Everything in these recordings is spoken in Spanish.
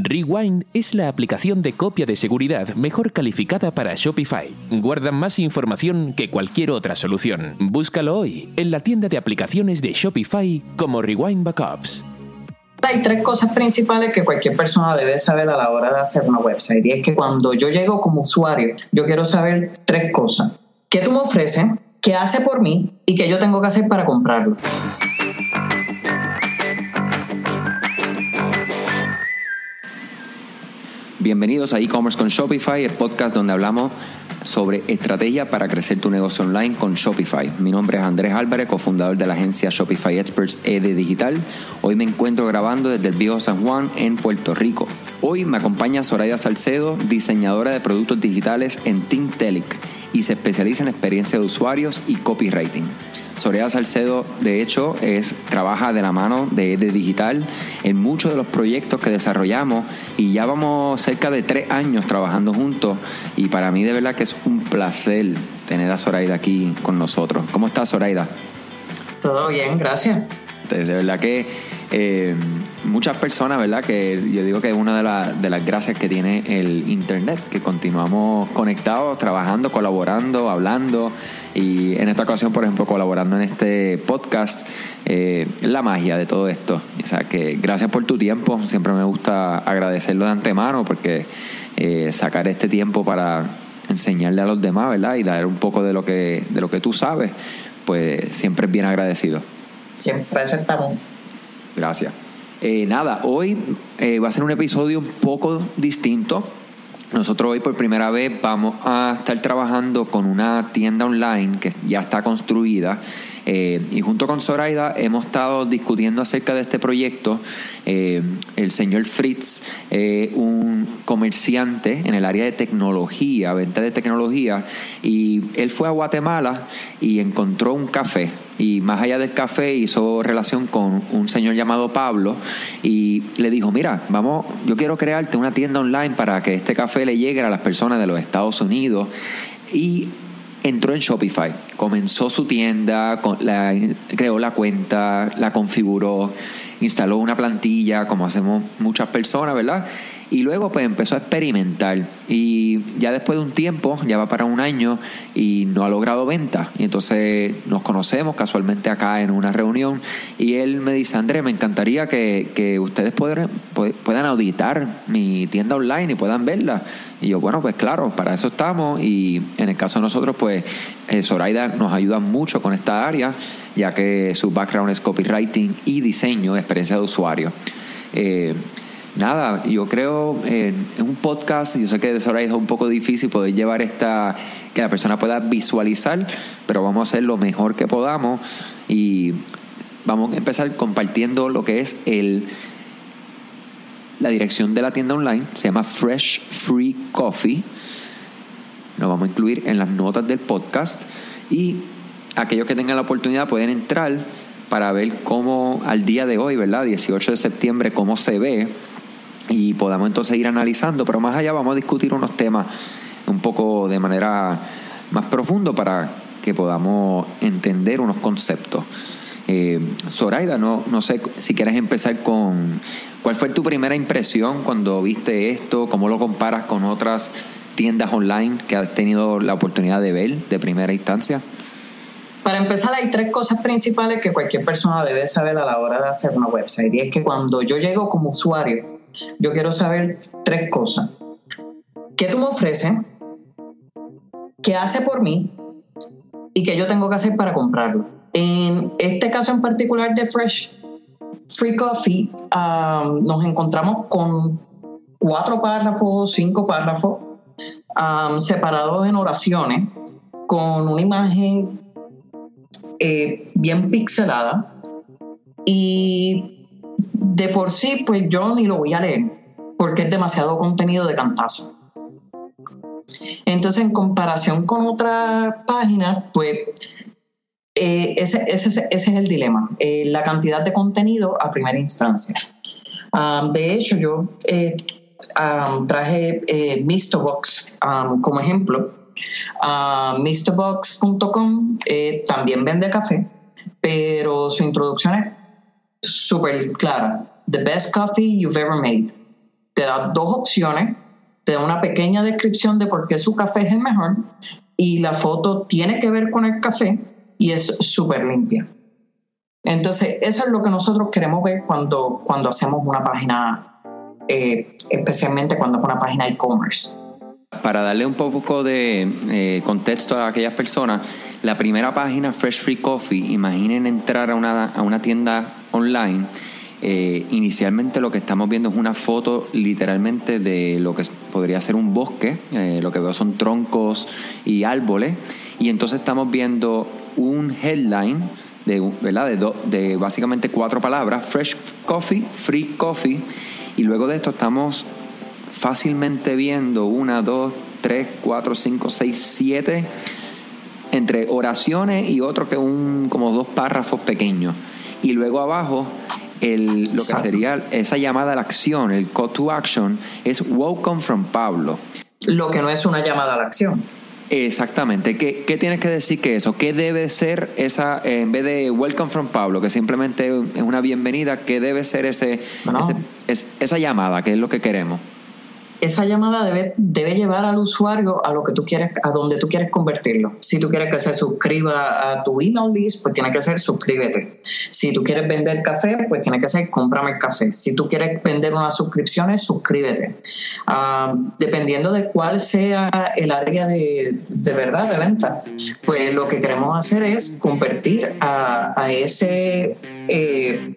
Rewind es la aplicación de copia de seguridad mejor calificada para Shopify. Guarda más información que cualquier otra solución. Búscalo hoy en la tienda de aplicaciones de Shopify como Rewind Backups. Hay tres cosas principales que cualquier persona debe saber a la hora de hacer una website. Y es que cuando yo llego como usuario, yo quiero saber tres cosas. ¿Qué tú me ofreces? ¿Qué hace por mí? ¿Y qué yo tengo que hacer para comprarlo? Bienvenidos a e-commerce con Shopify, el podcast donde hablamos sobre estrategia para crecer tu negocio online con Shopify. Mi nombre es Andrés Álvarez, cofundador de la agencia Shopify Experts ED Digital. Hoy me encuentro grabando desde el viejo San Juan en Puerto Rico. Hoy me acompaña Soraya Salcedo, diseñadora de productos digitales en Tintelic y se especializa en experiencia de usuarios y copywriting. Soraya Salcedo, de hecho, es, trabaja de la mano de, de Digital en muchos de los proyectos que desarrollamos y ya vamos cerca de tres años trabajando juntos y para mí de verdad que es un placer tener a Zoraida aquí con nosotros. ¿Cómo estás, Zoraida? Todo bien, gracias. De verdad que eh, muchas personas, ¿verdad? Que yo digo que es una de, de, las gracias que tiene el Internet, que continuamos conectados, trabajando, colaborando, hablando y en esta ocasión, por ejemplo, colaborando en este podcast, eh, la magia de todo esto. O sea, que gracias por tu tiempo, siempre me gusta agradecerlo de antemano porque eh, sacar este tiempo para enseñarle a los demás, ¿verdad? Y dar un poco de lo que, de lo que tú sabes, pues siempre es bien agradecido. Siempre estamos. Gracias. Eh, nada, hoy eh, va a ser un episodio un poco distinto. Nosotros hoy por primera vez vamos a estar trabajando con una tienda online que ya está construida eh, y junto con Zoraida hemos estado discutiendo acerca de este proyecto. Eh, el señor Fritz, un comerciante en el área de tecnología, venta de tecnología, y él fue a Guatemala y encontró un café y más allá del café hizo relación con un señor llamado Pablo y le dijo, mira, vamos, yo quiero crearte una tienda online para que este café le llegue a las personas de los Estados Unidos y entró en Shopify, comenzó su tienda, creó la cuenta, la configuró, instaló una plantilla, como hacemos muchas personas, ¿verdad? Y luego pues empezó a experimentar y ya después de un tiempo, ya va para un año y no ha logrado venta. Y entonces nos conocemos casualmente acá en una reunión y él me dice, André, me encantaría que, ustedes puedan, puedan auditar mi tienda online y puedan verla. Y yo, bueno, pues claro, para eso estamos y en el caso de nosotros, pues eh, Zoraida nos ayuda mucho con esta área, ya que su background es copywriting y diseño, experiencia de usuario. Eh, nada, yo creo en, un podcast, yo sé que de ahora es un poco difícil poder llevar esta, que la persona pueda visualizar, pero vamos a hacer lo mejor que podamos y vamos a empezar compartiendo lo que es el la dirección de la tienda online, se llama Fresh Free Coffee. Lo vamos a incluir en las notas del podcast y aquellos que tengan la oportunidad pueden entrar para ver cómo al día de hoy, ¿verdad? 18 de septiembre, cómo se ve y podamos entonces ir analizando, pero más allá vamos a discutir unos temas un poco de manera más profundo para que podamos entender unos conceptos. Eh, Zoraida, no, no sé si quieres empezar con cuál fue tu primera impresión cuando viste esto, cómo lo comparas con otras tiendas online que has tenido la oportunidad de ver de primera instancia. Para empezar, hay tres cosas principales que cualquier persona debe saber a la hora de hacer una website. Y es que cuando yo llego como usuario, yo quiero saber tres cosas. ¿Qué tú me ofreces? ¿Qué hace por mí? ¿Y qué yo tengo que hacer para comprarlo? En este caso en particular de Fresh Free Coffee, nos encontramos con cuatro párrafos, cinco párrafos, separados en oraciones, con una imagen eh, bien pixelada y de por sí, pues yo ni lo voy a leer, porque es demasiado contenido de cantazo. Entonces, en comparación con otras páginas, pues eh, ese, es el dilema, eh, la cantidad de contenido a primera instancia. Um, de hecho, yo eh, um, traje Mistobox um, como ejemplo. Uh, Mistobox.com también vende café, pero su introducción es súper clara. The best coffee you've ever made. te da dos opciones, te da una pequeña descripción de por qué su café es el mejor y la foto tiene que ver con el café y es súper limpia. Entonces, eso es lo que nosotros queremos ver cuando, cuando hacemos una página, eh, especialmente cuando es una página e-commerce. Para darle un poco de eh, contexto a aquellas personas, la primera página Fresh Free Coffee, imaginen entrar a una, a una tienda online. Eh, inicialmente lo que estamos viendo es una foto literalmente de lo que podría ser un bosque, lo que veo son troncos y árboles, y entonces estamos viendo un headline de, ¿verdad? De, de básicamente cuatro palabras, fresh coffee, free coffee, y luego de esto estamos fácilmente viendo una, dos, tres, cuatro, cinco, seis, siete, entre oraciones y otro que un, como dos párrafos pequeños. Y luego abajo, el, lo que sería esa llamada a la acción, el call to action, es Welcome from Pablo. Lo que no es una llamada a la acción. Exactamente. ¿Qué, ¿Qué, tienes que decir que eso? ¿Qué debe ser esa, en vez de Welcome from Pablo, que simplemente es una bienvenida, qué debe ser ese, ese esa llamada, que es lo que queremos? Esa llamada debe, debe llevar al usuario a lo que tú quieres, a donde tú quieres convertirlo. Si tú quieres que se suscriba a tu email list, pues tiene que ser suscríbete. Si tú quieres vender café, pues tiene que ser cómprame el café. Si tú quieres vender unas suscripciones, suscríbete. Ah, dependiendo de cuál sea el área de, de, verdad de venta, pues lo que queremos hacer es convertir a, a ese eh,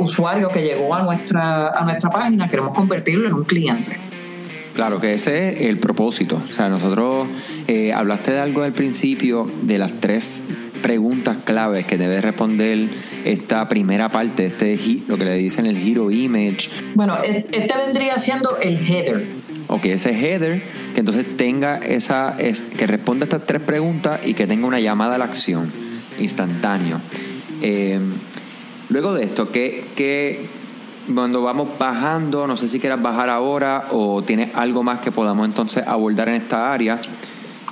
usuario que llegó a nuestra, a nuestra página, queremos convertirlo en un cliente. Claro, que ese es el propósito. O sea, nosotros eh, hablaste de algo al principio, de las tres preguntas claves que debe responder esta primera parte, este lo que le dicen el hero image. Bueno, este vendría siendo el header. Ok, ese header que entonces tenga esa, es, que responda estas tres preguntas y que tenga una llamada a la acción instantáneo. Eh, Luego de esto, ¿qué, cuando vamos bajando, no sé si quieras bajar ahora o tienes algo más que podamos entonces abordar en esta área?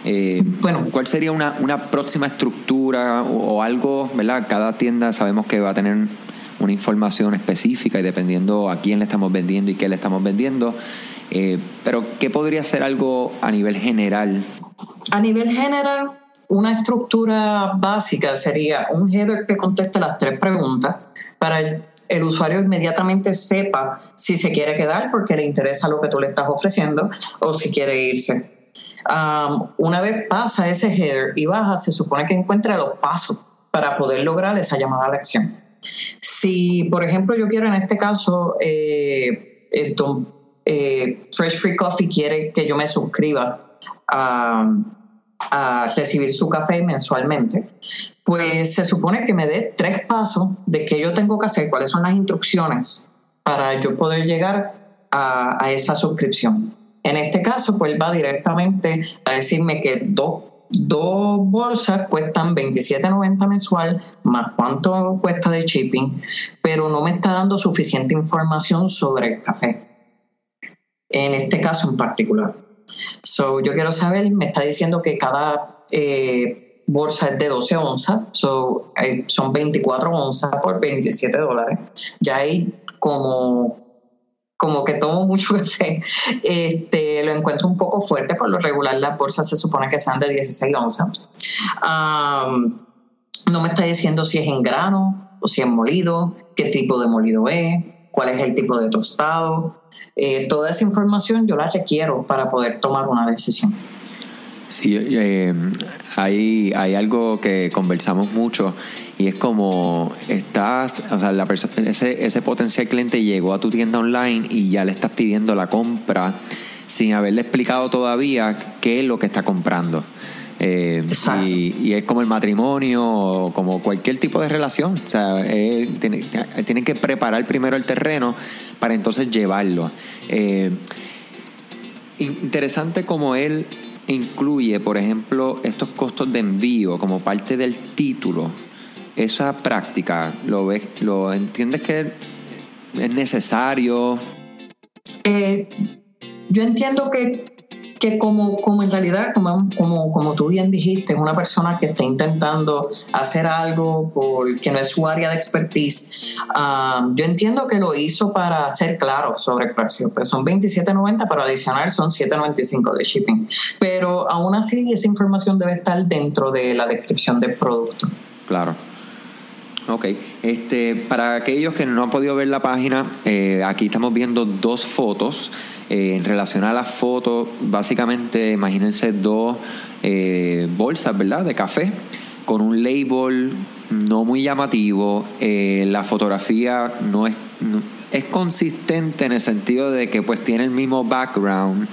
Eh, bueno, ¿cuál sería una, una próxima estructura o, algo, verdad? Cada tienda sabemos que va a tener una información específica y dependiendo a quién le estamos vendiendo y qué le estamos vendiendo. Eh, pero, ¿qué podría ser algo a nivel general? A nivel general, una estructura básica sería un header que conteste las tres preguntas para el usuario inmediatamente sepa si se quiere quedar porque le interesa lo que tú le estás ofreciendo o si quiere irse. Um, una vez pasa ese header y baja, se supone que encuentra los pasos para poder lograr esa llamada a la acción. Si, por ejemplo, yo quiero en este caso, eh, eh, Fresh Free Coffee quiere que yo me suscriba a a recibir su café mensualmente, pues se supone que me dé tres pasos de qué yo tengo que hacer, cuáles son las instrucciones para yo poder llegar a, esa suscripción. En este caso, pues va directamente a decirme que dos, dos bolsas cuestan 27.90 mensual, más cuánto cuesta de shipping, pero no me está dando suficiente información sobre el café. En este caso en particular. So, yo quiero saber, me está diciendo que cada eh, bolsa es de 12 onzas, so, son 24 onzas por 27 dólares. Ya hay como como que tomo mucho café, este, lo encuentro un poco fuerte, por lo regular las bolsas se supone que sean de 16 onzas. no me está diciendo si es en grano o si es molido, qué tipo de molido es, cuál es el tipo de tostado. Eh, toda esa información yo la requiero para poder tomar una decisión. Sí, eh, hay, hay algo que conversamos mucho y es como estás, o sea, la ese, ese potencial cliente llegó a tu tienda online y ya le estás pidiendo la compra sin haberle explicado todavía qué es lo que está comprando. Eh, y, es como el matrimonio o como cualquier tipo de relación. O sea, tienen, que preparar primero el terreno para entonces llevarlo. Eh, interesante como él incluye, por ejemplo, estos costos de envío como parte del título. Esa práctica, ¿lo ves? ¿Lo entiendes que es necesario? Eh, yo entiendo que que como, como en realidad, como, como, como tú bien dijiste, una persona que está intentando hacer algo porque no es su área de expertise, ah, yo entiendo que lo hizo para ser claro sobre el precio, pues son 27.90, pero adicional son 7.95 de shipping. Pero aún así esa información debe estar dentro de la descripción del producto. Claro. Ok, este, para aquellos que no han podido ver la página, eh, aquí estamos viendo dos fotos. Eh, en relación a las fotos, básicamente imagínense dos eh, bolsas, ¿verdad? De café con un label no muy llamativo. la fotografía no es, es consistente en el sentido de que pues tiene el mismo background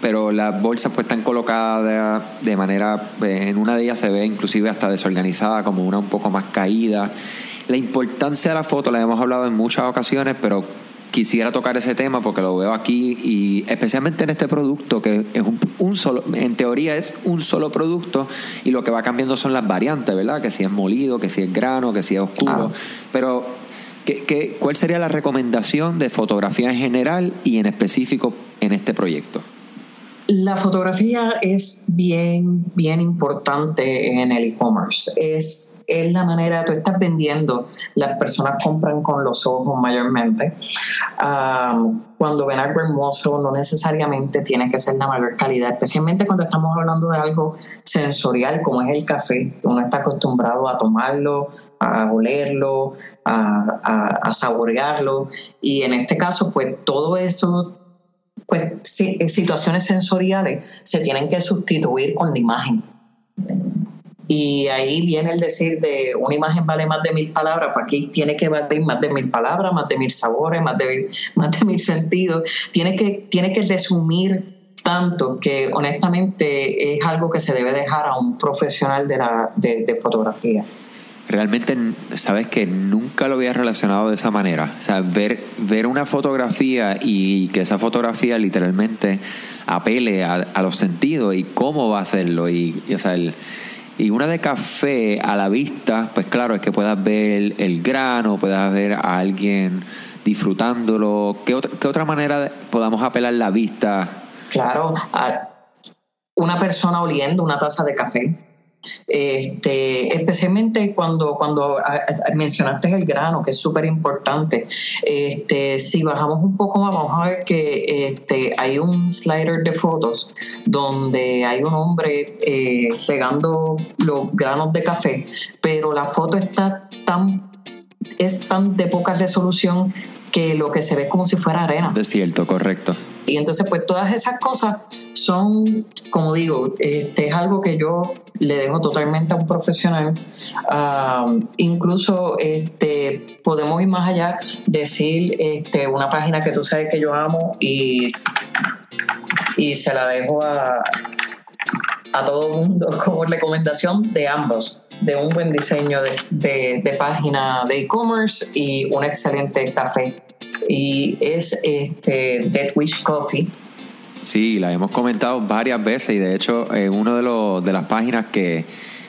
pero las bolsas pues están colocadas de, manera, en una de ellas se ve inclusive hasta desorganizada, como una un poco más caída. La importancia de la foto la hemos hablado en muchas ocasiones, pero quisiera tocar ese tema porque lo veo aquí y especialmente en este producto que es un, solo, en teoría es un solo producto y lo que va cambiando son las variantes, ¿verdad? Que si es molido, que si es grano, que si es oscuro, pero ¿qué, qué, cuál sería la recomendación de fotografía en general y en específico en este proyecto? La fotografía es bien, bien importante en el e-commerce. Es, es la manera, tú estás vendiendo, las personas compran con los ojos mayormente. cuando ven algo hermoso, no necesariamente tiene que ser la mayor calidad, especialmente cuando estamos hablando de algo sensorial como es el café, uno está acostumbrado a tomarlo, a olerlo, a, a saborearlo. Y en este caso, pues todo eso pues eh, situaciones sensoriales se tienen que sustituir con la imagen. Y ahí viene el decir de una imagen vale más de mil palabras, pues aquí tiene que valer más de mil palabras, más de mil sabores, más de, más de mil sentidos. Tiene que, tiene que resumir tanto que honestamente es algo que se debe dejar a un profesional de, la, de fotografía realmente sabes que nunca lo había relacionado de esa manera. O sea, ver, ver una fotografía y que esa fotografía literalmente apele a, los sentidos y cómo va a hacerlo. Y, o sea, y una de café a la vista, pues claro, es que puedas ver el grano, puedas ver a alguien disfrutándolo. ¿Qué otra, qué otra manera podamos apelar la vista? Claro, a una persona oliendo una taza de café este, especialmente cuando, cuando mencionaste el grano, que es súper importante. Este, si bajamos un poco más, vamos a ver que este, hay un slider de fotos donde hay un hombre eh, segando los granos de café, pero la foto está tan es tan de poca resolución que lo que se ve como si fuera arena. Desierto, correcto. Y entonces, pues todas esas cosas son, como digo, este, es algo que yo le dejo totalmente a un profesional. incluso este, podemos ir más allá, decir este, una página que tú sabes que yo amo y, y se la dejo a, a todo mundo como recomendación de ambos, de un buen diseño de, de página de e-commerce y un excelente café y es este Dead Wish Coffee. Sí, la hemos comentado varias veces y de hecho es una de, los, de las páginas que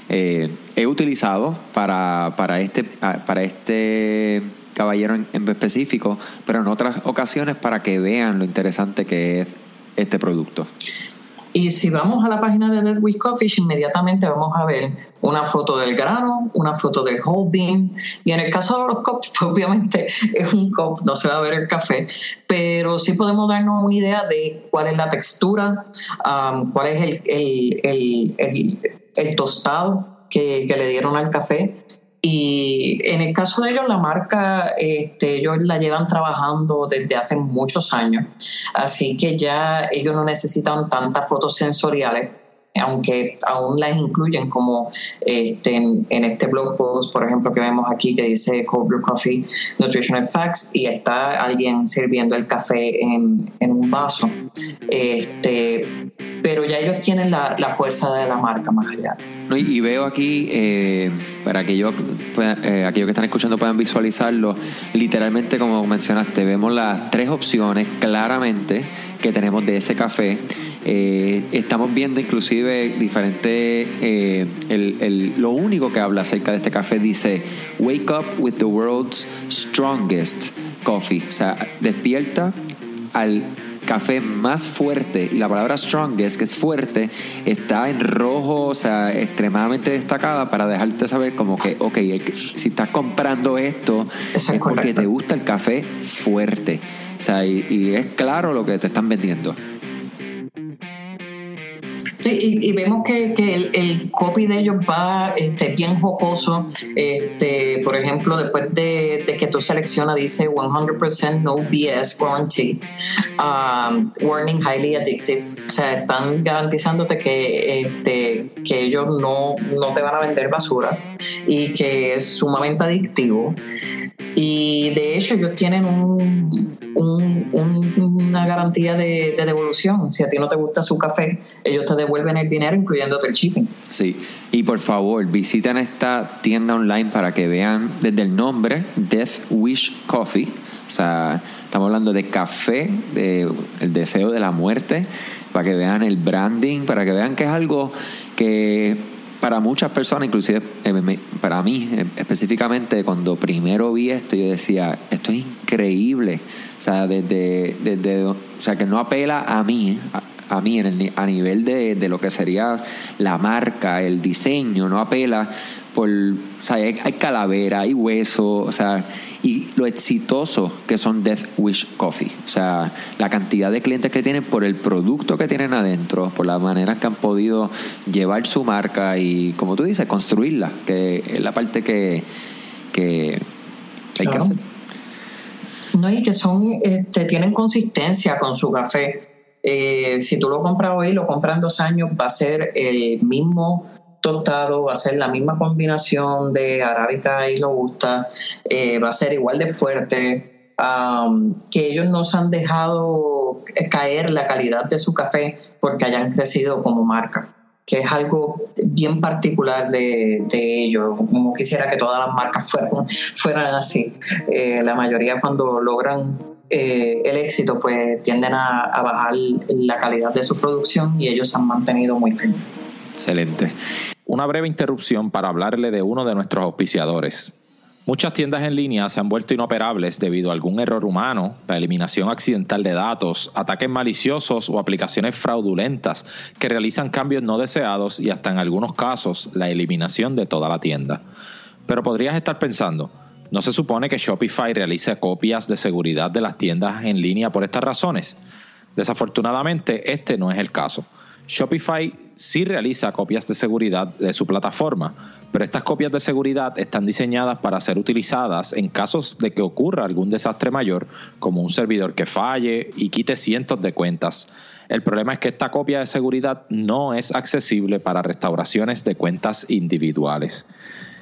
eh, he utilizado para, para, este, para este caballero en, en específico, pero en otras ocasiones para que vean lo interesante que es este producto. Y si vamos a la página de Dead Coffee, inmediatamente vamos a ver una foto del grano, una foto del holding. Y en el caso de los cups, pues, obviamente es un cup, no se va a ver el café, pero sí podemos darnos una idea de cuál es la textura, um, cuál es el, el, tostado que, que le dieron al café y en el caso de ellos, la marca, este, ellos la llevan trabajando desde hace muchos años, así que ya ellos no necesitan tantas fotos sensoriales, aunque aún las incluyen como este, en, este blog post, por ejemplo, que vemos aquí que dice Cold Brew Coffee Nutritional Facts y está alguien sirviendo el café en, en un vaso. Este, pero ya ellos tienen la, la fuerza de la marca más allá. y, veo aquí, eh, para que yo, eh, aquellos que están escuchando puedan visualizarlo, literalmente como mencionaste, vemos las tres opciones claramente que tenemos de ese café. Eh, estamos viendo inclusive diferentes, eh, el, el, lo único que habla acerca de este café dice, Wake up with the world's strongest coffee, o sea, despierta al café más fuerte y la palabra strongest, que es fuerte, está en rojo, o sea, extremadamente destacada para dejarte saber como que, ok, si estás comprando esto es, porque te gusta el café fuerte. O sea, y es claro lo que te están vendiendo. Y, vemos que, el, copy de ellos va este, bien jocoso. Este, por ejemplo, después de, que tú seleccionas, dice 100% no BS warranty, um, warning highly addictive. O sea, están garantizándote que, este, que ellos no, no te van a vender basura y que es sumamente adictivo. Y de hecho ellos tienen un, una garantía de, devolución. Si a ti no te gusta su café, ellos te devuelven el dinero incluyéndote el shipping. Sí, y por favor visiten esta tienda online para que vean desde el nombre Death Wish Coffee. O sea, estamos hablando de café, de el deseo de la muerte, para que vean el branding, para que vean que es algo que para muchas personas, inclusive eh, para mí eh, específicamente, cuando primero vi esto, yo decía, esto es increíble. O sea, desde, desde o sea, que no apela a mí, a, mí en a nivel de, de lo que sería la marca, el diseño, no apela por, o sea, hay, calavera, hay hueso, o sea, y lo exitoso que son Death Wish Coffee, o sea, la cantidad de clientes que tienen por el producto que tienen adentro, por la manera que han podido llevar su marca y, como tú dices, construirla, que es la parte que, que hay que hacer. No, y que son, este, tienen consistencia con su café. Eh, si tú lo compras hoy, lo compras en dos años, va a ser el mismo tostado, va a ser la misma combinación de arábica y robusta, eh, va a ser igual de fuerte. que ellos no se han dejado caer la calidad de su café porque hayan crecido como marca, que es algo bien particular de, ellos. Como quisiera que todas las marcas fueran, fueran así. Eh, la mayoría cuando logran eh, el éxito, pues tienden a, a, bajar la calidad de su producción y ellos se han mantenido muy firmes. Excelente. Una breve interrupción para hablarle de uno de nuestros auspiciadores. Muchas tiendas en línea se han vuelto inoperables debido a algún error humano, la eliminación accidental de datos, ataques maliciosos o aplicaciones fraudulentas que realizan cambios no deseados y hasta en algunos casos la eliminación de toda la tienda. Pero podrías estar pensando, ¿no se supone que Shopify realice copias de seguridad de las tiendas en línea por estas razones? Desafortunadamente, este no es el caso. Shopify sí realiza copias de seguridad de su plataforma, pero estas copias de seguridad están diseñadas para ser utilizadas en casos de que ocurra algún desastre mayor, como un servidor que falle y quite cientos de cuentas. El problema es que esta copia de seguridad no es accesible para restauraciones de cuentas individuales.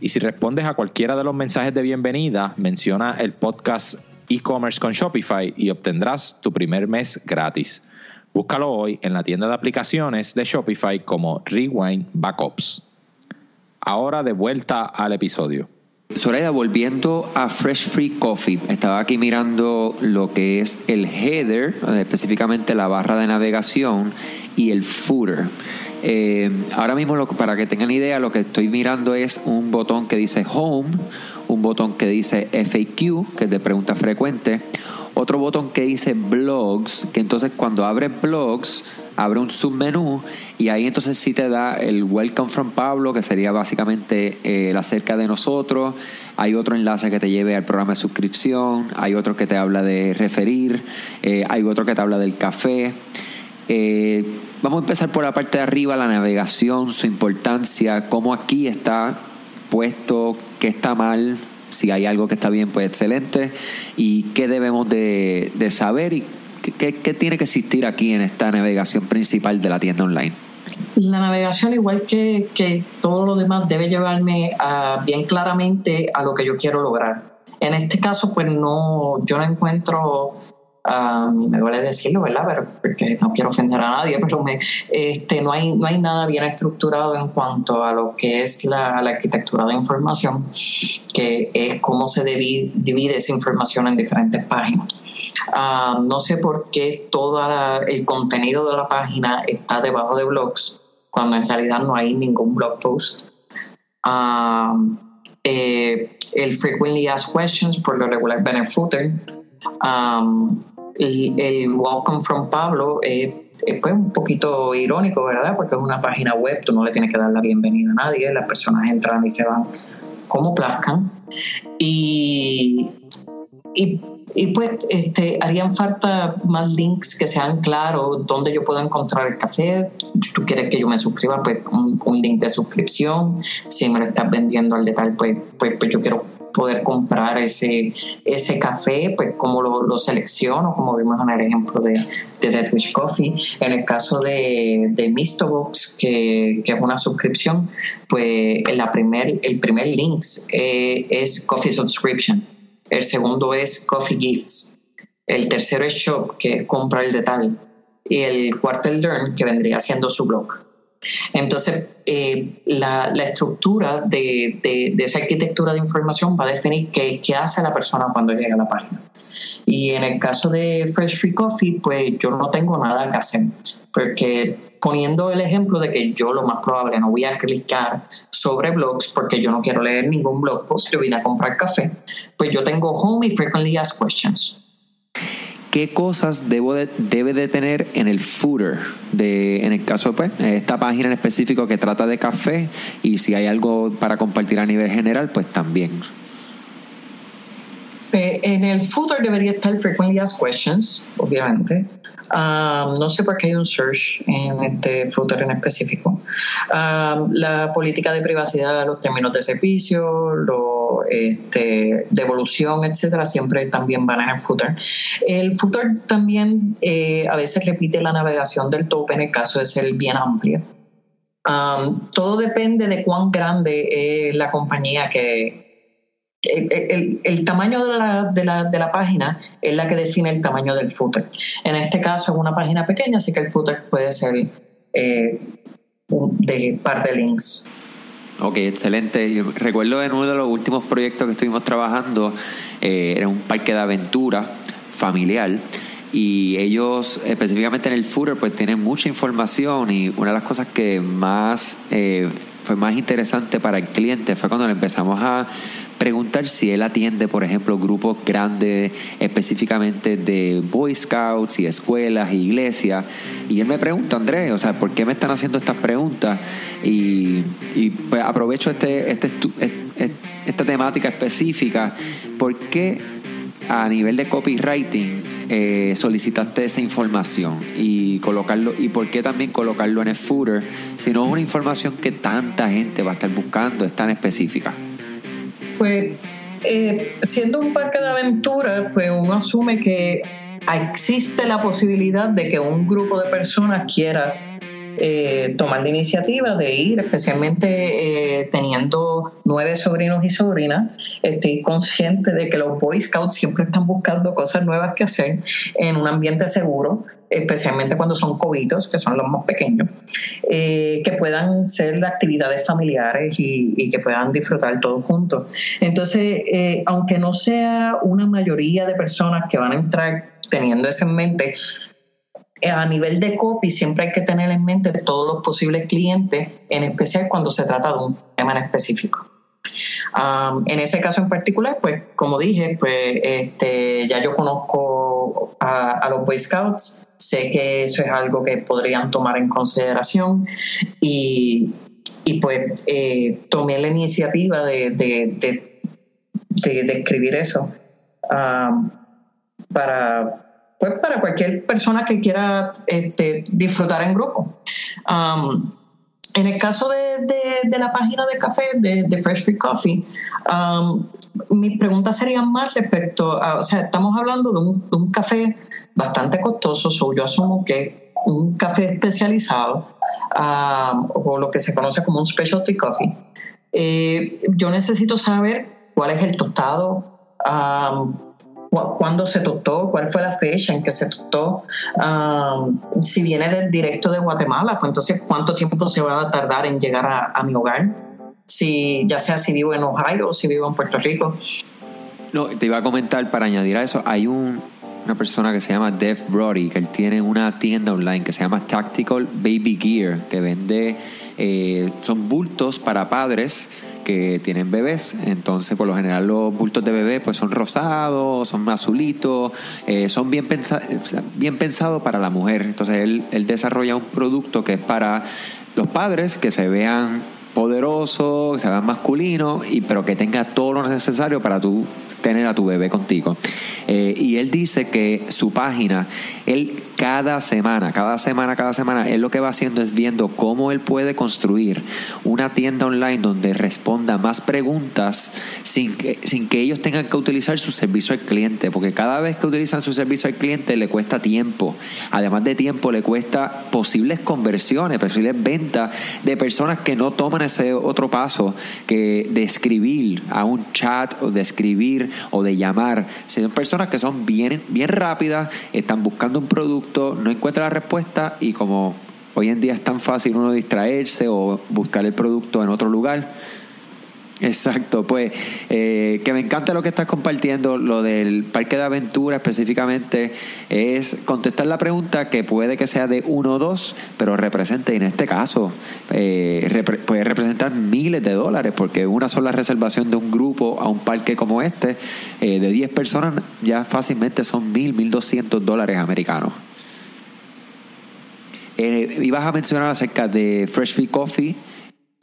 y si respondes a cualquiera de los mensajes de bienvenida, menciona el podcast e-commerce con Shopify y obtendrás tu primer mes gratis. Búscalo hoy en la tienda de aplicaciones de Shopify como Rewind Backups. Ahora de vuelta al episodio. Soraya, volviendo a Fresh Free Coffee, estaba aquí mirando lo que es el header, específicamente la barra de navegación y el footer. Eh, ahora mismo, lo, para que tengan idea, lo que estoy mirando es un botón que dice Home, un botón que dice FAQ, que es de pregunta frecuente, otro botón que dice Blogs, que entonces cuando abre Blogs, abre un submenú y ahí entonces sí te da el Welcome from Pablo, que sería básicamente eh, el acerca de nosotros. Hay otro enlace que te lleve al programa de suscripción, hay otro que te habla de referir, eh, hay otro que te habla del café. Eh, vamos a empezar por la parte de arriba, la navegación, su importancia, cómo aquí está puesto, qué está mal, si hay algo que está bien, pues excelente. ¿Y qué debemos de, saber y qué, tiene que existir aquí en esta navegación principal de la tienda online? La navegación, igual que, que todo lo demás, debe llevarme a, bien claramente a lo que yo quiero lograr. En este caso, pues no, yo no encuentro me duele decirlo, ¿verdad? Pero, porque no quiero ofender a nadie, pero me, este, no, hay, no hay nada bien estructurado en cuanto a lo que es la, arquitectura de información, que es cómo se divide, esa información en diferentes páginas. no sé por qué todo el contenido de la página está debajo de blogs, cuando en realidad no hay ningún blog post. Eh, el frequently asked questions por lo regular ven footer el, Welcome from Pablo es, pues, un poquito irónico, ¿verdad? Porque es una página web, tú no le tienes que dar la bienvenida a nadie, las personas entran y se van como plazcan. Y, y, pues este, harían falta más links que sean claros, dónde yo puedo encontrar el café. Si tú quieres que yo me suscriba, pues un, un link de suscripción. Si me lo estás vendiendo al detalle, pues, pues, pues yo quiero poder comprar ese, ese café, pues como lo, lo selecciono, como vimos en el ejemplo de, de Dead Wish Coffee. En el caso de, de Mistobox, que, que es una suscripción, pues la primer, el primer link eh, es Coffee Subscription, el segundo es Coffee Gifts, el tercero es Shop, que es compra el detalle, y el cuarto es Learn, que vendría siendo su blog. Entonces, eh, la, estructura de, esa arquitectura de información va a definir qué, hace la persona cuando llega a la página. Y en el caso de Fresh Free Coffee, pues yo no tengo nada que hacer, porque poniendo el ejemplo de que yo lo más probable no voy a clicar sobre blogs porque yo no quiero leer ningún blog post, yo vine a comprar café, pues yo tengo Home y Frequently Asked Questions qué cosas debo debe de tener en el footer, de, en el caso de pues, esta página en específico que trata de café y si hay algo para compartir a nivel general, pues también. En el footer debería estar frequently asked questions, obviamente. Um, no sé por qué hay un search en este footer en específico. Um, la política de privacidad, los términos de servicio, lo, este, devolución, etcétera, siempre también van en el footer. El footer también eh, a veces repite la navegación del tope en el caso de ser bien amplio. Um, todo depende de cuán grande es la compañía que, el, tamaño de la, de, la, de la, página es la que define el tamaño del footer. En este caso es una página pequeña, así que el footer puede ser eh, de par de links. Ok, excelente. recuerdo en uno de los últimos proyectos que estuvimos trabajando, eh, era un parque de aventura familiar y ellos específicamente en el footer pues tienen mucha información y una de las cosas que más eh, fue más interesante para el cliente fue cuando le empezamos a preguntar si él atiende, por ejemplo, grupos grandes específicamente de Boy Scouts y escuelas e iglesias. Y él me pregunta, Andrés, o sea, ¿por qué me están haciendo estas preguntas? Y, pues aprovecho este, este, esta temática específica. ¿Por qué a nivel de copywriting eh, solicitaste esa información y colocarlo y por qué también colocarlo en el footer si no es una información que tanta gente va a estar buscando es tan específica pues eh, siendo un parque de aventura, pues uno asume que existe la posibilidad de que un grupo de personas quiera eh, tomar la iniciativa de ir, especialmente eh, teniendo nueve sobrinos y sobrinas. Estoy consciente de que los Boy Scouts siempre están buscando cosas nuevas que hacer en un ambiente seguro, especialmente cuando son cobitos, que son los más pequeños, eh, que puedan ser actividades familiares y, y, que puedan disfrutar todos juntos. Entonces, aunque no sea una mayoría de personas que van a entrar teniendo eso en mente, a nivel de copy siempre hay que tener en mente todos los posibles clientes, en especial cuando se trata de un tema en específico. Um, en ese caso en particular, pues como dije, pues este, ya yo conozco a, los Boy Scouts, sé que eso es algo que podrían tomar en consideración y, pues eh, tomé la iniciativa de, de, escribir eso para, pues para cualquier persona que quiera este, disfrutar en grupo. Um, en el caso de, de, la página de café, de, Fresh Free Coffee, um, mi pregunta sería más respecto a, o sea, estamos hablando de un, un café bastante costoso, so yo asumo que un café especializado, um, o lo que se conoce como un specialty coffee. Eh, yo necesito saber cuál es el tostado, cuándo se tostó, cuál fue la fecha en que se tostó, si viene del directo de Guatemala, pues entonces cuánto tiempo se va a tardar en llegar a, mi hogar, si ya sea si vivo en Ohio o si vivo en Puerto Rico. No, te iba a comentar para añadir a eso, hay un, una persona que se llama Dev Brody, que él tiene una tienda online que se llama Tactical Baby Gear, que vende, eh, son bultos para padres que tienen bebés. Entonces, por lo general, los bultos de bebé pues son rosados, son azulitos, eh, son bien, bien pensados para la mujer. Entonces, él, él desarrolla un producto que es para los padres que se vean poderosos, que se vean masculinos, y, pero que tenga todo lo necesario para tú tener a tu bebé contigo. Eh, y él dice que su página, él cada semana, cada semana, cada semana, él lo que va haciendo es viendo cómo él puede construir una tienda online donde responda más preguntas sin que, sin que ellos tengan que utilizar su servicio al cliente, porque cada vez que utilizan su servicio al cliente le cuesta tiempo. Además de tiempo, le cuesta posibles conversiones, posibles ventas de personas que no toman ese otro paso que de escribir a un chat o de escribir o de llamar. Son personas que son bien, bien rápidas, están buscando un producto, no encuentran la respuesta y como hoy en día es tan fácil uno distraerse o buscar el producto en otro lugar, Exacto, pues eh, que me encanta lo que estás compartiendo, lo del parque de aventura específicamente, es contestar la pregunta que puede que sea de uno o dos, pero represente en este caso, eh, puede representar miles de dólares, porque una sola reservación de un grupo a un parque como este, eh, de 10 personas, ya fácilmente son mil, mil doscientos dólares americanos. ibas a mencionar acerca de Fresh Free Coffee.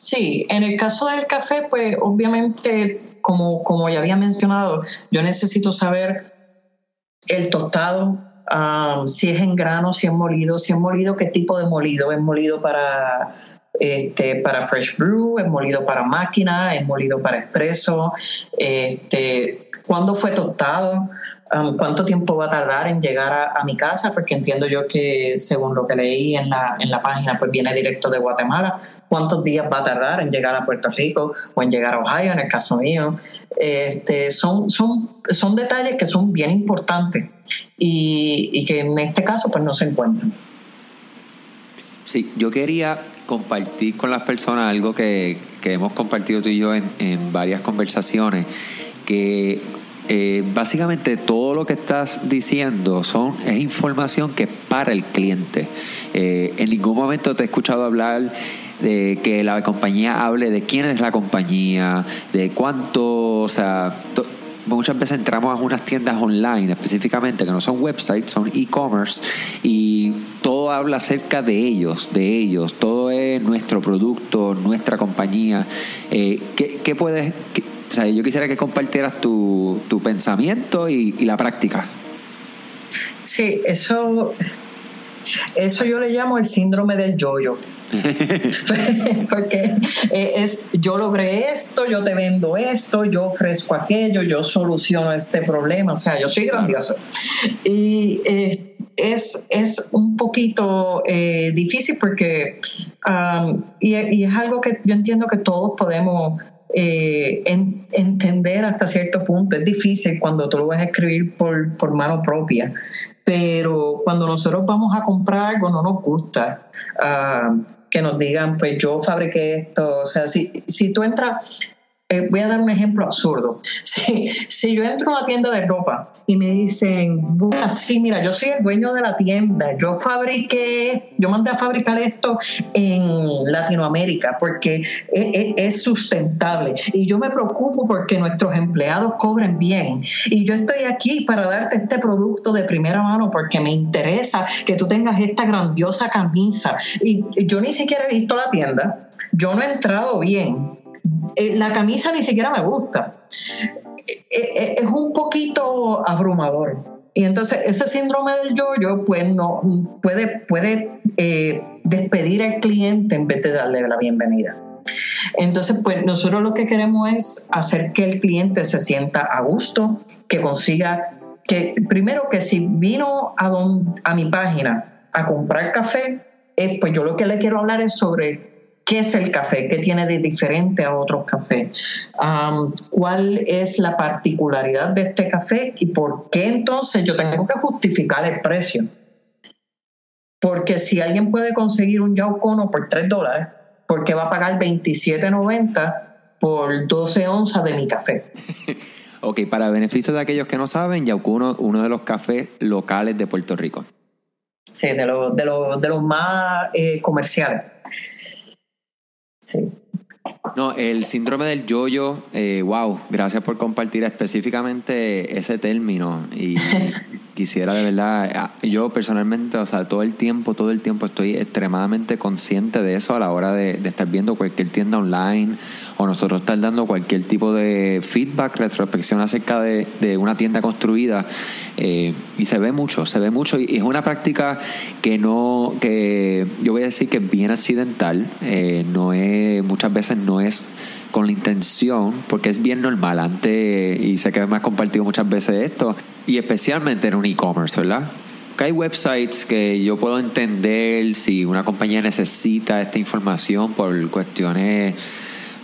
Sí, en el caso del café, pues obviamente, como, como ya había mencionado, yo necesito saber el tostado, si es en grano, si es molido, si es molido, qué tipo de molido, es molido para este, para fresh brew, es molido para máquina, es molido para expreso, este, cuándo fue tostado, Um, cuánto tiempo va a tardar en llegar a, mi casa, porque entiendo yo que según lo que leí en la, en la página, pues viene directo de Guatemala, cuántos días va a tardar en llegar a Puerto Rico o en llegar a Ohio, en el caso mío. Este, son, son, son detalles que son bien importantes y, y que en este caso pues no se encuentran. Sí, yo quería compartir con las personas algo que, que hemos compartido tú y yo en, en varias conversaciones, que eh, básicamente todo lo que estás diciendo son, es información que es para el cliente. Eh, en ningún momento te he escuchado hablar de que la compañía hable de quién es la compañía, de cuánto, o sea, muchas veces entramos a unas tiendas online específicamente que no son websites, son e-commerce y todo habla acerca de ellos, de ellos, todo es nuestro producto, nuestra compañía. Eh, ¿qué, ¿qué, puedes, o sea, yo quisiera que compartieras tu, tu pensamiento y, la práctica. Sí, eso, eso yo le llamo el síndrome del yoyo. Porque eh, es yo logré esto, yo te vendo esto, yo ofrezco aquello, yo soluciono este problema, o sea, yo soy grandioso. Y eh, es, es un poquito eh, difícil porque, um, y, y, es algo que yo entiendo que todos podemos eh, entender hasta cierto punto. Es difícil cuando tú lo vas a escribir por, por mano propia, pero cuando nosotros vamos a comprar algo no nos gusta. Ah, que nos digan, pues yo fabriqué esto, o sea, si, si tú entras, eh, voy a dar un ejemplo absurdo. Si, yo entro a una tienda de ropa y me dicen, bueno, sí, mira, yo soy el dueño de la tienda, yo fabriqué, yo mandé a fabricar esto en Latinoamérica porque es, es sustentable y yo me preocupo porque nuestros empleados cobren bien y yo estoy aquí para darte este producto de primera mano porque me interesa que tú tengas esta grandiosa camisa y yo ni siquiera he visto la tienda, yo no he entrado bien eh, la camisa ni siquiera me gusta. Eh, eh, es un poquito abrumador. Y entonces ese síndrome del yo-yo pues no, puede, puede despedir al cliente en vez de darle la bienvenida. Entonces, pues nosotros lo que queremos es hacer que el cliente se sienta a gusto, que consiga, que primero que si vino a, a mi página a comprar café, pues yo lo que le quiero hablar es sobre ¿Qué es el café? ¿Qué tiene de diferente a otros cafés? ¿Cuál es la particularidad de este café y por qué entonces yo tengo que justificar el precio? Porque si alguien puede conseguir un Yaucono por 3 dólares, ¿por qué va a pagar 27.90 por 12 onzas de mi café? ok, para beneficio de aquellos que no saben, Yaucono, uno de los cafés locales de Puerto Rico. Sí, de, de, de los más eh, comerciales. Sí. No, el síndrome del yoyo, eh, wow, gracias por compartir específicamente ese término. Y quisiera de verdad, ah, yo personalmente, o sea, todo el tiempo, todo el tiempo estoy extremadamente consciente de eso a la hora de, estar viendo cualquier tienda online o nosotros estar dando cualquier tipo de feedback, retrospección acerca de, una tienda construida. Eh, y se ve mucho, se ve mucho. Y es una práctica que no, que yo voy a decir que es bien accidental, eh, no es, muchas veces no es con la intención, porque es bien normal antes, y sé que me has compartido muchas veces esto, y especialmente en un e-commerce, ¿verdad? Que hay websites que yo puedo entender si una compañía necesita esta información por cuestiones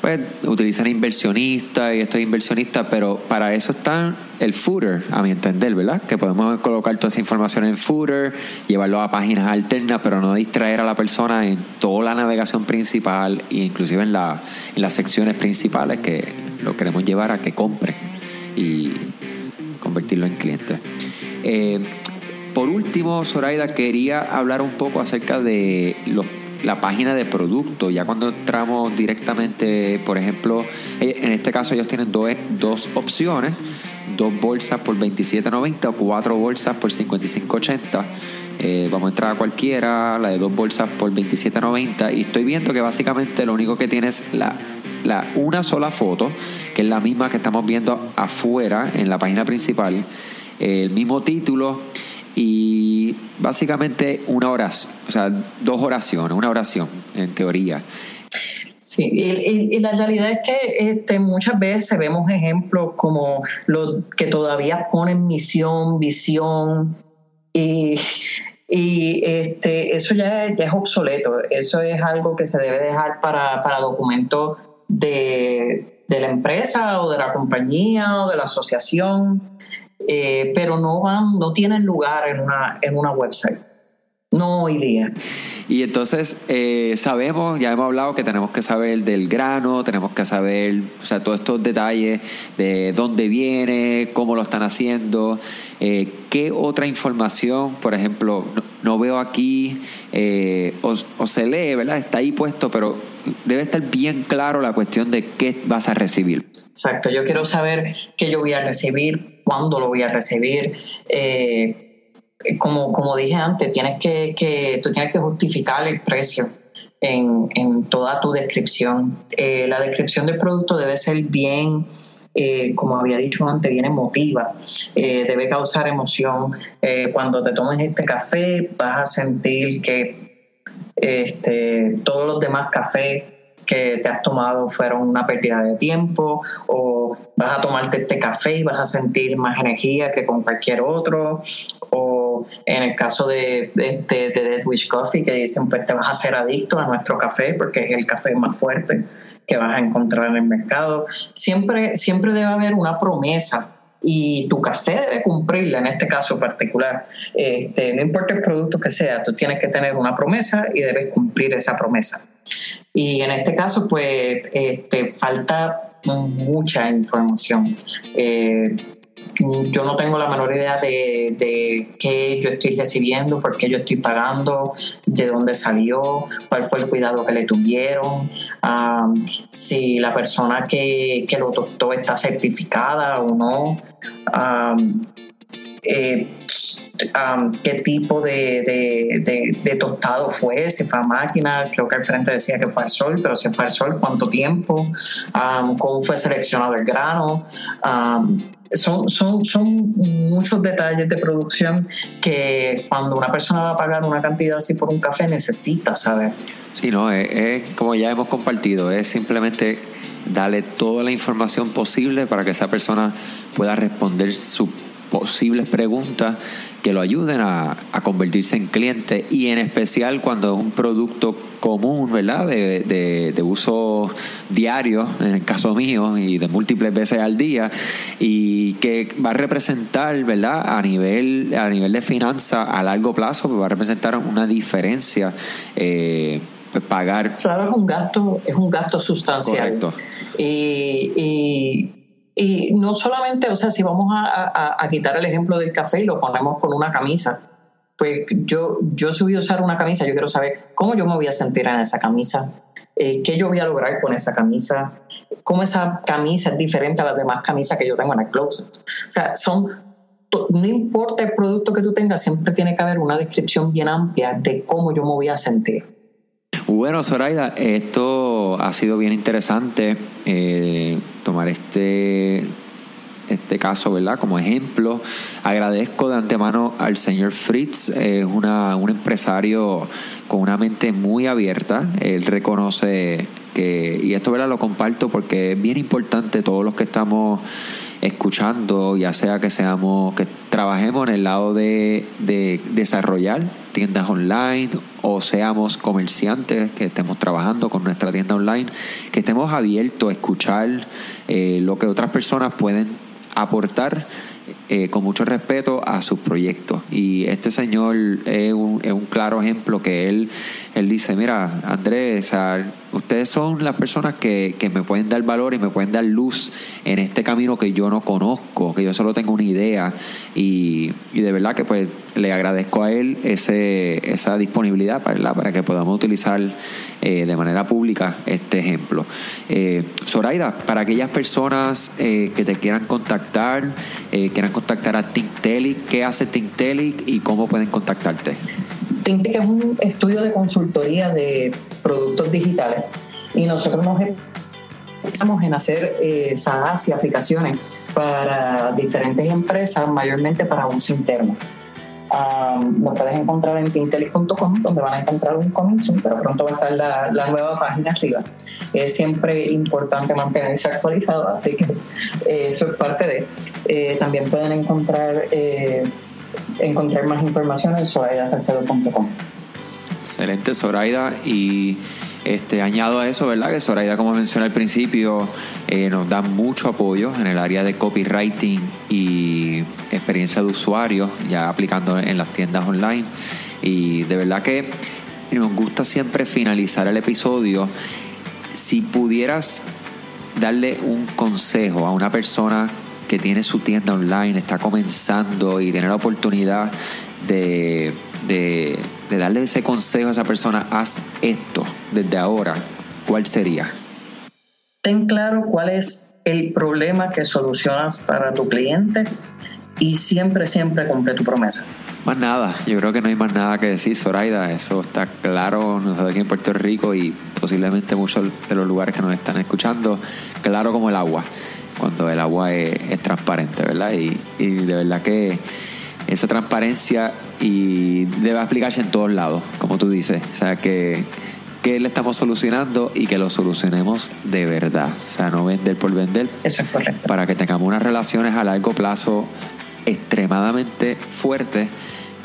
pues utilizan inversionistas y estos inversionistas, pero para eso está el footer, a mi entender, ¿verdad? Que podemos colocar toda esa información en footer, llevarlo a páginas alternas, pero no distraer a la persona en toda la navegación principal e inclusive en, la, en las secciones principales que lo queremos llevar a que compre y convertirlo en cliente. Eh, por último, Zoraida, quería hablar un poco acerca de los la página de producto. Ya cuando entramos directamente, por ejemplo, eh, en este caso ellos tienen dos, dos opciones, dos bolsas por 27.90 o cuatro bolsas por 55.80. Eh, vamos a entrar a cualquiera, la de dos bolsas por 27.90 y estoy viendo que básicamente lo único que tiene es la, la, una sola foto, que es la misma que estamos viendo afuera en la página principal, el mismo título y básicamente una oración, o sea, dos oraciones, una oración en teoría. Sí, y, la realidad es que este, muchas veces vemos ejemplos como los que todavía ponen misión, visión, y, y este, eso ya, es obsoleto, eso es algo que se debe dejar para, para documentos de, de la empresa o de la compañía o de la asociación. Eh, pero no van, no tienen lugar en una, en una website. No hoy día. Y entonces eh, sabemos, ya hemos hablado que tenemos que saber del grano, tenemos que saber, o sea, todos estos detalles de dónde viene, cómo lo están haciendo, eh, qué otra información, por ejemplo, no, veo aquí, o, o, se lee, ¿verdad? Está ahí puesto, pero debe estar bien claro la cuestión de qué vas a recibir. Exacto, yo quiero saber qué yo voy a recibir, cuándo lo voy a recibir. Eh, como, como dije antes, tienes que, que, tú tienes que justificar el precio en, en toda tu descripción. Eh, la descripción del producto debe ser bien, eh, como había dicho antes, bien emotiva, debe causar emoción. cuando te tomes este café vas a sentir que este, todos los demás cafés que te has tomado fueron una pérdida de tiempo o vas a tomarte este café y vas a sentir más energía que con cualquier otro o en el caso de, de, de, Dead Wish Coffee que dicen pues te vas a hacer adicto a nuestro café porque es el café más fuerte que vas a encontrar en el mercado siempre siempre debe haber una promesa y tu café debe cumplirla en este caso particular. Este, no importa el producto que sea, tú tienes que tener una promesa y debes cumplir esa promesa. Y en este caso, pues, este, falta mucha información. Eh, yo no tengo la menor idea de, qué yo estoy recibiendo, por qué yo estoy pagando, de dónde salió, cuál fue el cuidado que le tuvieron, si la persona que, que, lo tostó está certificada o no. Eh, qué tipo de, de, tostado fue, si fue a máquina, creo que al frente decía que fue al sol, pero si fue al sol, cuánto tiempo, cómo fue seleccionado el grano. son, son, son muchos detalles de producción que cuando una persona va a pagar una cantidad así por un café necesita saber. Sí, no, es como ya hemos compartido, es simplemente darle toda la información posible para que esa persona pueda responder su posibles preguntas que lo ayuden a, convertirse en cliente y en especial cuando es un producto común, ¿verdad? De, de, uso diario, en el caso mío, y de múltiples veces al día, y que va a representar, ¿verdad? A nivel, a nivel de finanza a largo plazo, pues va a representar una diferencia. Eh, pues pagar. Claro, es un gasto, es un gasto sustancial. Correcto. y y no solamente, o sea, si vamos a, quitar el ejemplo del café y lo ponemos con una camisa, pues yo, yo si voy a usar una camisa, yo quiero saber cómo yo me voy a sentir en esa camisa, eh, qué yo voy a lograr con esa camisa, cómo esa camisa es diferente a las demás camisas que yo tengo en el closet. O sea, son, no importa el producto que tú tengas, siempre tiene que haber una descripción bien amplia de cómo yo me voy a sentir. Bueno, Zoraida, esto ha sido bien interesante eh, tomar este, este caso, ¿verdad? Como ejemplo. Agradezco de antemano al señor Fritz, es una, un empresario con una mente muy abierta. Él reconoce que, y esto, ¿verdad? Lo comparto porque es bien importante todos los que estamos escuchando, ya sea que seamos, que trabajemos en el lado de, desarrollar tiendas online o seamos comerciantes que estemos trabajando con nuestra tienda online, que estemos abiertos a escuchar eh, lo que otras personas pueden aportar eh, con mucho respeto a sus proyectos. Y este señor es un, es un claro ejemplo que él, él dice, mira, Andrés, ustedes son las personas que, que, me pueden dar valor y me pueden dar luz en este camino que yo no conozco, que yo solo tengo una idea. Y, y de verdad que pues le agradezco a él ese, esa disponibilidad para, para que podamos utilizar eh, de manera pública este ejemplo. Eh, Zoraida, para aquellas personas eh, que te quieran contactar, eh, quieran contactar a Tintelic, ¿qué hace Tintelic y cómo pueden contactarte? Tintelic es un estudio de consultoría de productos digitales y nosotros nos empezamos en hacer eh, SaaS y aplicaciones para diferentes empresas, mayormente para uso interno. Um, lo puedes encontrar en tintelic.com, donde van a encontrar un comienzo, pero pronto va a estar la, la, nueva página arriba. Es siempre importante mantenerse actualizado, así que eh, eso es parte de. Eh, también pueden encontrar, eh, encontrar más información en soraidasalcedo.com. Excelente, Zoraida. Y este, añado a eso, ¿verdad? Que Zoraida, como mencioné al principio, eh, nos da mucho apoyo en el área de copywriting y experiencia de usuario, ya aplicando en las tiendas online. Y de verdad que nos gusta siempre finalizar el episodio. Si pudieras darle un consejo a una persona que tiene su tienda online, está comenzando y tiene la oportunidad de de, darle ese consejo a esa persona, haz esto desde ahora, ¿cuál sería? Ten claro cuál es el problema que solucionas para tu cliente y siempre, siempre cumple tu promesa. Más nada, yo creo que no hay más nada que decir, Zoraida, eso está claro nosotros aquí en Puerto Rico y posiblemente muchos de los lugares que nos están escuchando, claro como el agua, cuando el agua es, transparente, ¿verdad? Y, y de verdad que esa transparencia y debe aplicarse en todos lados, como tú dices. O sea, que, que le estamos solucionando y que lo solucionemos de verdad. O sea, no vender por vender. Eso es correcto. Para que tengamos unas relaciones a largo plazo extremadamente fuertes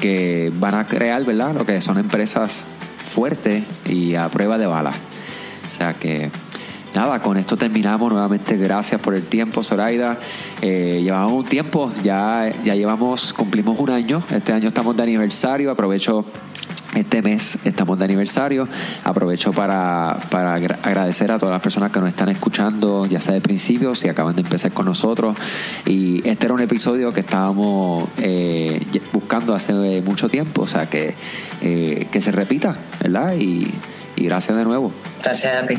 que van a crear, ¿verdad? Lo que son empresas fuertes y a prueba de balas. O sea que nada, con esto terminamos. Nuevamente, gracias por el tiempo, Zoraida. Eh, llevamos un tiempo, ya, ya llevamos, cumplimos un año. Este año estamos de aniversario. Aprovecho este mes estamos de aniversario. Aprovecho para, para, agradecer a todas las personas que nos están escuchando, ya sea de principio, si acaban de empezar con nosotros. Y este era un episodio que estábamos eh, buscando hace mucho tiempo, o sea, que, eh, que se repita, ¿verdad? Y, y gracias de nuevo. Gracias a ti.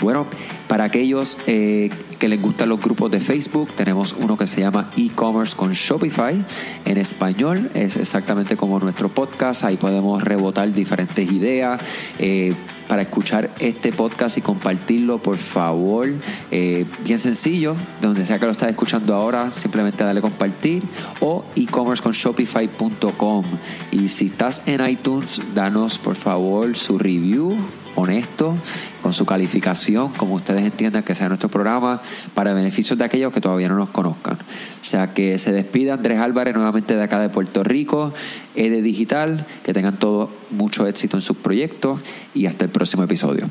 Bueno, para aquellos eh, que les gustan los grupos de Facebook, tenemos uno que se llama e-commerce con Shopify. En español es exactamente como nuestro podcast. Ahí podemos rebotar diferentes ideas. Eh, para escuchar este podcast y compartirlo, por favor, eh, bien sencillo, donde sea que lo estás escuchando ahora, simplemente dale compartir o e-commerce con shopify.com. Y si estás en iTunes, danos por favor su review honesto, con su calificación, como ustedes entiendan que sea nuestro programa, para beneficios de aquellos que todavía no nos conozcan. O sea que se despida Andrés Álvarez nuevamente de acá de Puerto Rico, de Digital, que tengan todo mucho éxito en sus proyectos y hasta el próximo episodio.